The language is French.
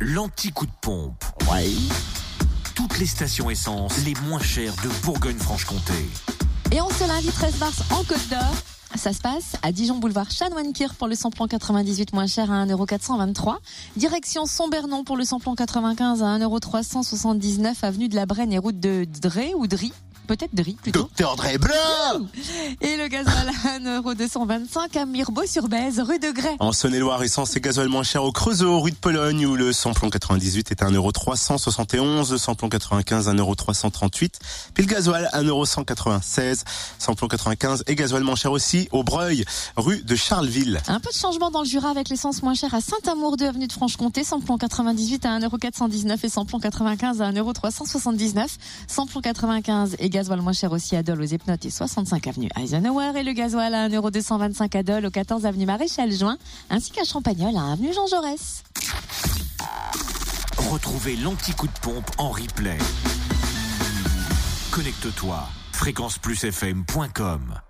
l'anti-coup de pompe. Ouais. Toutes les stations essence les moins chères de Bourgogne-Franche-Comté. Et on se lundi 13 mars en Côte d'Or. Ça se passe à Dijon Boulevard Chanoine-Kir pour le samplon 98 moins cher à 1,423€. Direction Sombernon pour le samplon 95 à 1,379€ avenue de la Brenne et route de Dré ou Dry peut-être de riz plutôt. Docteur Dre blanc Et le gasoil à 1,225€ à Mirbeau-sur-Bèze, rue de Grès. En Saône-et-Loire, essence et gasoil moins cher au Creusot, rue de Pologne, où le samplon 98 est à 1,371€, le samplon 95 1,338€, puis le gasoil 1,196€, samplon 95 et gasoil moins cher aussi au Breuil, rue de Charleville. Un peu de changement dans le Jura avec l'essence moins chère à Saint-Amour 2 avenue de Franche-Comté, samplon 98 à 1,419€ et samplon 95 à 1,379€, samplon 95 et gasoil moins cher aussi à Dole aux Epnotes et 65 avenue Eisenhower et le gasoil à 1,225€ à Dole au 14 avenue Maréchal Juin ainsi qu'à Champagnol à avenue Jean Jaurès. Retrouvez l'anti-coup de pompe en replay. Connecte-toi fréquenceplusfm.com